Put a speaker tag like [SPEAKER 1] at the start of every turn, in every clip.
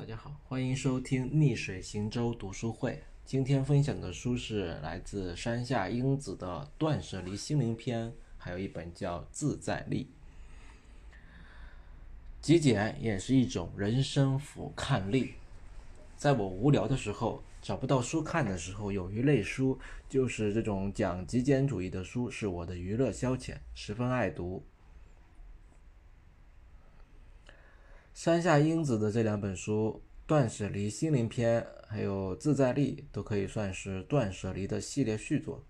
[SPEAKER 1] 大家好，欢迎收听逆水行舟读书会。今天分享的书是来自山下英子的《断舍离心灵篇》，还有一本叫《自在力》。极简也是一种人生俯瞰力。在我无聊的时候，找不到书看的时候，有一类书就是这种讲极简主义的书，是我的娱乐消遣，十分爱读。山下英子的这两本书《断舍离心灵篇》还有《自在力》都可以算是断舍离的系列续作。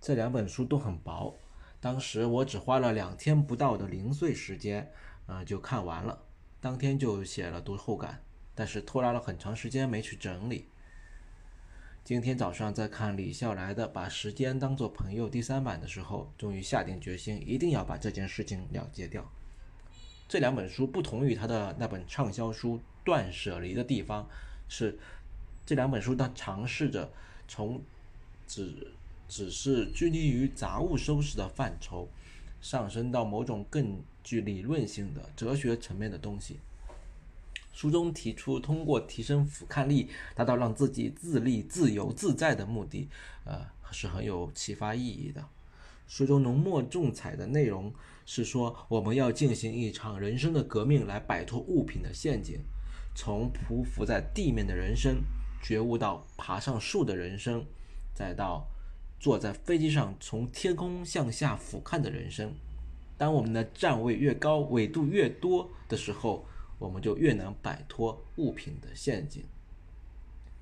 [SPEAKER 1] 这两本书都很薄，当时我只花了两天不到的零碎时间，呃，就看完了。当天就写了读后感，但是拖拉了很长时间没去整理。今天早上在看李笑来的《把时间当作朋友》第三版的时候，终于下定决心，一定要把这件事情了结掉。这两本书不同于他的那本畅销书《断舍离》的地方，是这两本书他尝试着从只只是拘泥于杂物收拾的范畴，上升到某种更具理论性的哲学层面的东西。书中提出，通过提升俯瞰力，达到让自己自立、自由自在的目的，呃，是很有启发意义的。书中浓墨重彩的内容是说，我们要进行一场人生的革命，来摆脱物品的陷阱，从匍匐在地面的人生觉悟到爬上树的人生，再到坐在飞机上从天空向下俯瞰的人生。当我们的站位越高，纬度越多的时候，我们就越能摆脱物品的陷阱。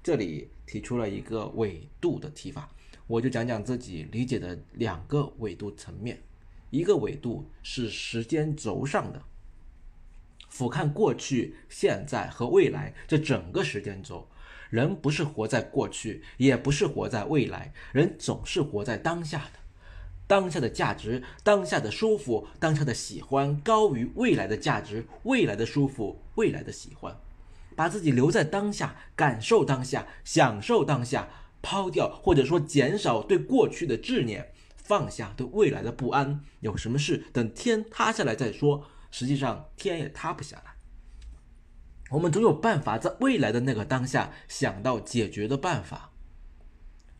[SPEAKER 1] 这里提出了一个纬度的提法。我就讲讲自己理解的两个纬度层面，一个纬度是时间轴上的，俯瞰过去、现在和未来这整个时间轴。人不是活在过去，也不是活在未来，人总是活在当下的。当下的价值、当下的舒服、当下的喜欢高于未来的价值、未来的舒服、未来的喜欢。把自己留在当下，感受当下，享受当下。抛掉或者说减少对过去的执念，放下对未来的不安。有什么事等天塌下来再说。实际上天也塌不下来。我们总有办法在未来的那个当下想到解决的办法。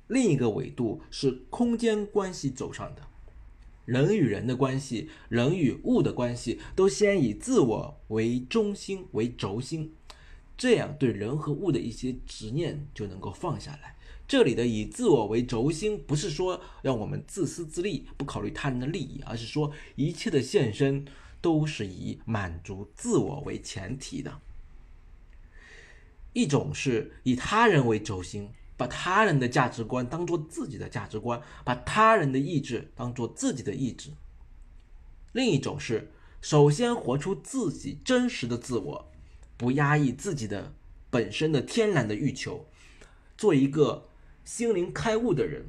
[SPEAKER 1] 另一个维度是空间关系走上的，人与人的关系，人与物的关系，都先以自我为中心为轴心，这样对人和物的一些执念就能够放下来。这里的以自我为轴心，不是说让我们自私自利，不考虑他人的利益，而是说一切的献身都是以满足自我为前提的。一种是以他人为轴心，把他人的价值观当做自己的价值观，把他人的意志当做自己的意志；另一种是首先活出自己真实的自我，不压抑自己的本身的天然的欲求，做一个。心灵开悟的人，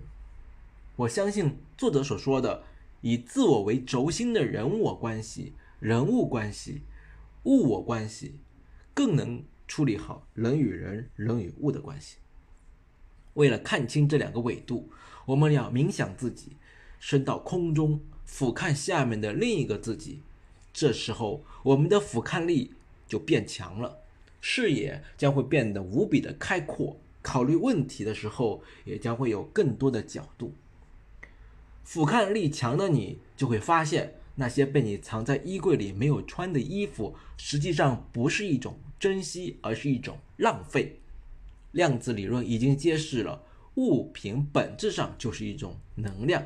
[SPEAKER 1] 我相信作者所说的以自我为轴心的人我关系、人物关系、物我关系，更能处理好人与人、人与物的关系。为了看清这两个纬度，我们要冥想自己升到空中，俯瞰下面的另一个自己。这时候，我们的俯瞰力就变强了，视野将会变得无比的开阔。考虑问题的时候，也将会有更多的角度。俯瞰力强的你，就会发现那些被你藏在衣柜里没有穿的衣服，实际上不是一种珍惜，而是一种浪费。量子理论已经揭示了，物品本质上就是一种能量，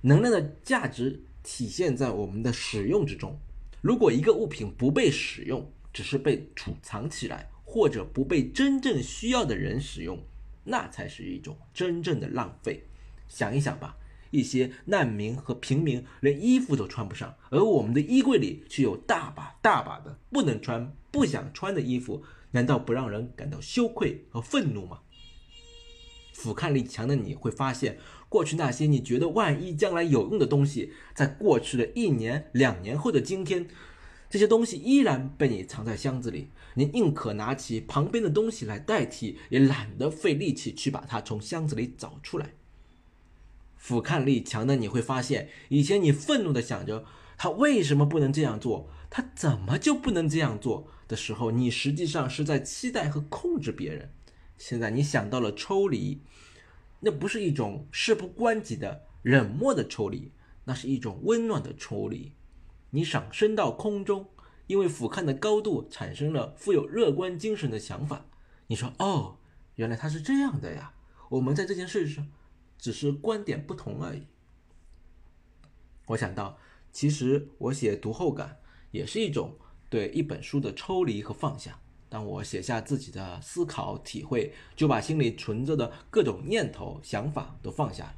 [SPEAKER 1] 能量的价值体现在我们的使用之中。如果一个物品不被使用，只是被储藏起来。或者不被真正需要的人使用，那才是一种真正的浪费。想一想吧，一些难民和平民连衣服都穿不上，而我们的衣柜里却有大把大把的不能穿、不想穿的衣服，难道不让人感到羞愧和愤怒吗？俯瞰力强的你会发现，过去那些你觉得万一将来有用的东西，在过去的一年、两年后的今天。这些东西依然被你藏在箱子里，你宁可拿起旁边的东西来代替，也懒得费力气去把它从箱子里找出来。俯瞰力强的你会发现，以前你愤怒的想着他为什么不能这样做，他怎么就不能这样做，的时候，你实际上是在期待和控制别人。现在你想到了抽离，那不是一种事不关己的冷漠的抽离，那是一种温暖的抽离。你上升到空中，因为俯瞰的高度产生了富有乐观精神的想法。你说：“哦，原来他是这样的呀。”我们在这件事上只是观点不同而已。我想到，其实我写读后感也是一种对一本书的抽离和放下。当我写下自己的思考体会，就把心里存着的各种念头、想法都放下了，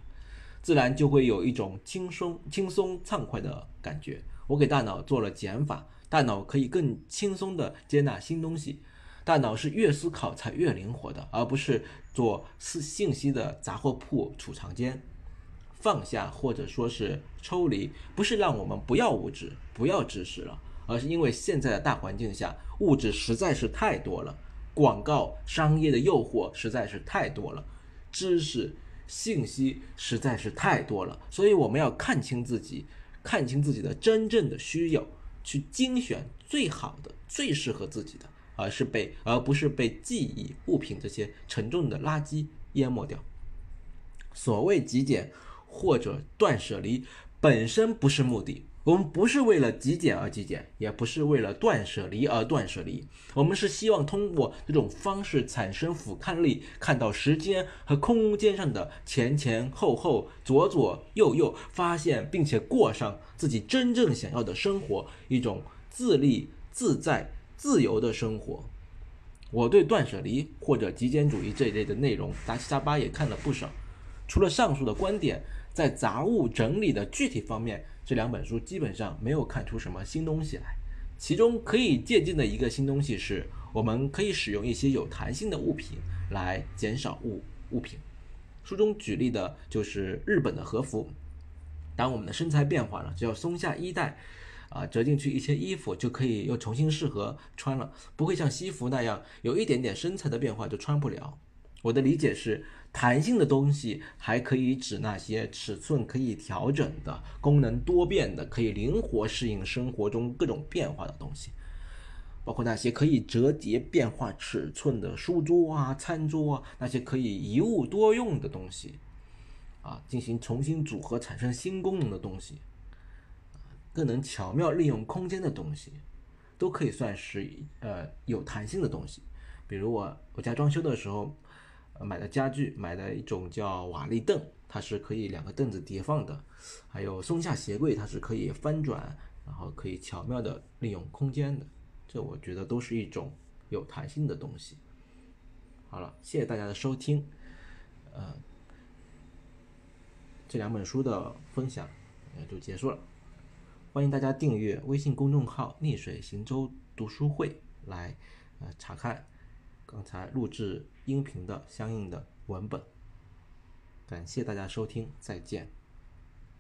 [SPEAKER 1] 自然就会有一种轻松、轻松畅快的感觉。我给大脑做了减法，大脑可以更轻松地接纳新东西。大脑是越思考才越灵活的，而不是做信信息的杂货铺储藏间。放下或者说是抽离，不是让我们不要物质、不要知识了，而是因为现在的大环境下，物质实在是太多了，广告、商业的诱惑实在是太多了，知识、信息实在是太多了，所以我们要看清自己，看清自己的真正的需要，去精选最好的、最适合自己的。而是被，而不是被记忆、物品这些沉重的垃圾淹没掉。所谓极简或者断舍离，本身不是目的。我们不是为了极简而极简，也不是为了断舍离而断舍离。我们是希望通过这种方式产生俯瞰力，看到时间和空间上的前前后后、左左右右，发现并且过上自己真正想要的生活，一种自立自在。自由的生活，我对断舍离或者极简主义这一类的内容杂七杂八也看了不少。除了上述的观点，在杂物整理的具体方面，这两本书基本上没有看出什么新东西来。其中可以借鉴的一个新东西是，我们可以使用一些有弹性的物品来减少物物品。书中举例的就是日本的和服。当我们的身材变化了，只要松下衣带。啊，折进去一些衣服就可以又重新适合穿了，不会像西服那样有一点点身材的变化就穿不了。我的理解是，弹性的东西还可以指那些尺寸可以调整的、功能多变的、可以灵活适应生活中各种变化的东西，包括那些可以折叠变化尺寸的书桌啊、餐桌啊，那些可以一物多用的东西，啊，进行重新组合产生新功能的东西。更能巧妙利用空间的东西，都可以算是呃有弹性的东西。比如我我家装修的时候买的家具，买的一种叫瓦砾凳，它是可以两个凳子叠放的；还有松下鞋柜，它是可以翻转，然后可以巧妙的利用空间的。这我觉得都是一种有弹性的东西。好了，谢谢大家的收听，呃，这两本书的分享也就结束了。欢迎大家订阅微信公众号“逆水行舟读书会”来呃查看刚才录制音频的相应的文本。感谢大家收听，再见。